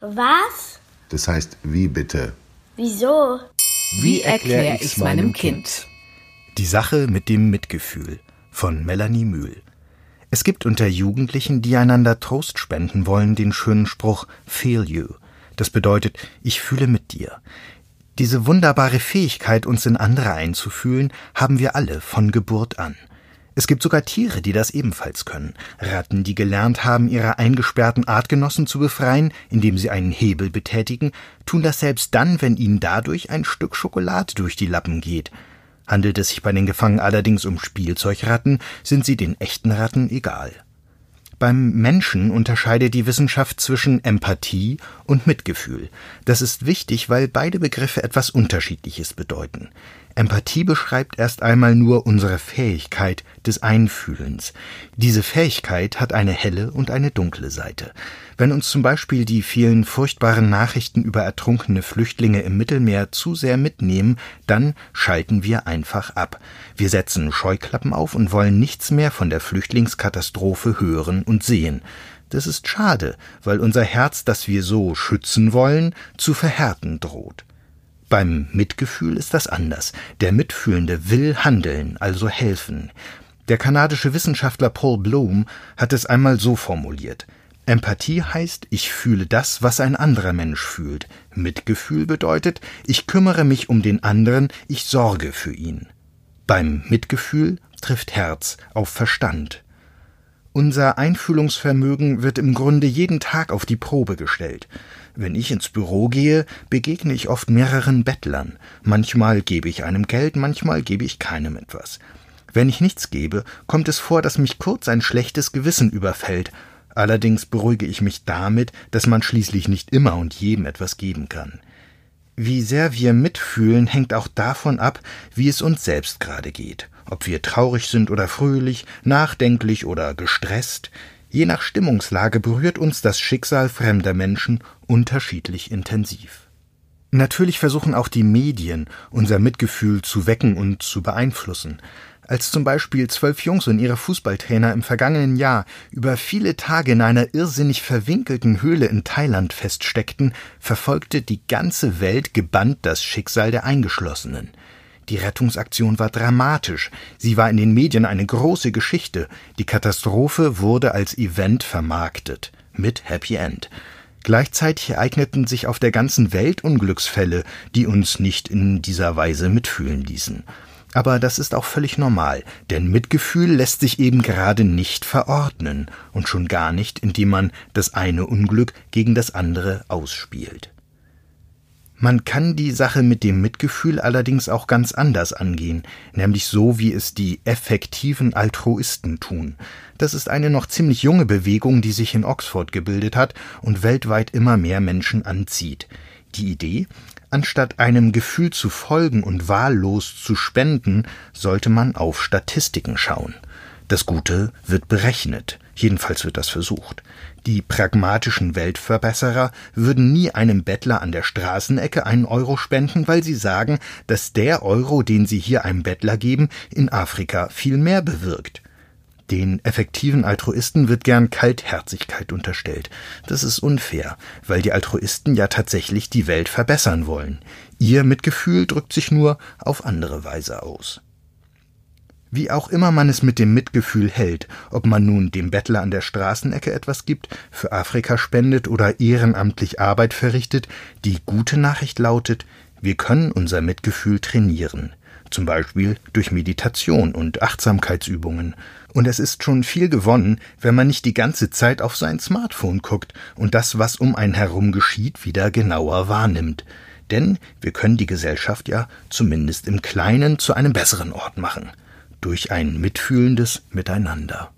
Was? Das heißt, wie bitte? Wieso? Wie erkläre ich's meinem Kind? Die Sache mit dem Mitgefühl von Melanie Mühl. Es gibt unter Jugendlichen, die einander Trost spenden wollen, den schönen Spruch Feel you. Das bedeutet, ich fühle mit dir. Diese wunderbare Fähigkeit, uns in andere einzufühlen, haben wir alle von Geburt an. Es gibt sogar Tiere, die das ebenfalls können. Ratten, die gelernt haben, ihre eingesperrten Artgenossen zu befreien, indem sie einen Hebel betätigen, tun das selbst dann, wenn ihnen dadurch ein Stück Schokolade durch die Lappen geht. Handelt es sich bei den Gefangenen allerdings um Spielzeugratten, sind sie den echten Ratten egal. Beim Menschen unterscheidet die Wissenschaft zwischen Empathie und Mitgefühl. Das ist wichtig, weil beide Begriffe etwas Unterschiedliches bedeuten. Empathie beschreibt erst einmal nur unsere Fähigkeit des Einfühlens. Diese Fähigkeit hat eine helle und eine dunkle Seite. Wenn uns zum Beispiel die vielen furchtbaren Nachrichten über ertrunkene Flüchtlinge im Mittelmeer zu sehr mitnehmen, dann schalten wir einfach ab. Wir setzen Scheuklappen auf und wollen nichts mehr von der Flüchtlingskatastrophe hören und sehen. Das ist schade, weil unser Herz, das wir so schützen wollen, zu verhärten droht. Beim Mitgefühl ist das anders. Der Mitfühlende will handeln, also helfen. Der kanadische Wissenschaftler Paul Bloom hat es einmal so formuliert. Empathie heißt, ich fühle das, was ein anderer Mensch fühlt. Mitgefühl bedeutet, ich kümmere mich um den anderen, ich sorge für ihn. Beim Mitgefühl trifft Herz auf Verstand. Unser Einfühlungsvermögen wird im Grunde jeden Tag auf die Probe gestellt. Wenn ich ins Büro gehe, begegne ich oft mehreren Bettlern. Manchmal gebe ich einem Geld, manchmal gebe ich keinem etwas. Wenn ich nichts gebe, kommt es vor, dass mich kurz ein schlechtes Gewissen überfällt. Allerdings beruhige ich mich damit, dass man schließlich nicht immer und jedem etwas geben kann. Wie sehr wir mitfühlen, hängt auch davon ab, wie es uns selbst gerade geht. Ob wir traurig sind oder fröhlich, nachdenklich oder gestresst. Je nach Stimmungslage berührt uns das Schicksal fremder Menschen unterschiedlich intensiv. Natürlich versuchen auch die Medien, unser Mitgefühl zu wecken und zu beeinflussen. Als zum Beispiel zwölf Jungs und ihre Fußballtrainer im vergangenen Jahr über viele Tage in einer irrsinnig verwinkelten Höhle in Thailand feststeckten, verfolgte die ganze Welt gebannt das Schicksal der Eingeschlossenen. Die Rettungsaktion war dramatisch. Sie war in den Medien eine große Geschichte. Die Katastrophe wurde als Event vermarktet. Mit Happy End. Gleichzeitig ereigneten sich auf der ganzen Welt Unglücksfälle, die uns nicht in dieser Weise mitfühlen ließen. Aber das ist auch völlig normal, denn Mitgefühl lässt sich eben gerade nicht verordnen und schon gar nicht, indem man das eine Unglück gegen das andere ausspielt. Man kann die Sache mit dem Mitgefühl allerdings auch ganz anders angehen, nämlich so, wie es die effektiven Altruisten tun. Das ist eine noch ziemlich junge Bewegung, die sich in Oxford gebildet hat und weltweit immer mehr Menschen anzieht. Die Idee, anstatt einem Gefühl zu folgen und wahllos zu spenden, sollte man auf Statistiken schauen. Das Gute wird berechnet, jedenfalls wird das versucht. Die pragmatischen Weltverbesserer würden nie einem Bettler an der Straßenecke einen Euro spenden, weil sie sagen, dass der Euro, den sie hier einem Bettler geben, in Afrika viel mehr bewirkt. Den effektiven Altruisten wird gern Kaltherzigkeit unterstellt. Das ist unfair, weil die Altruisten ja tatsächlich die Welt verbessern wollen. Ihr Mitgefühl drückt sich nur auf andere Weise aus. Wie auch immer man es mit dem Mitgefühl hält, ob man nun dem Bettler an der Straßenecke etwas gibt, für Afrika spendet oder ehrenamtlich Arbeit verrichtet, die gute Nachricht lautet, wir können unser Mitgefühl trainieren, zum Beispiel durch Meditation und Achtsamkeitsübungen. Und es ist schon viel gewonnen, wenn man nicht die ganze Zeit auf sein Smartphone guckt und das, was um einen herum geschieht, wieder genauer wahrnimmt. Denn wir können die Gesellschaft ja zumindest im Kleinen zu einem besseren Ort machen durch ein mitfühlendes Miteinander.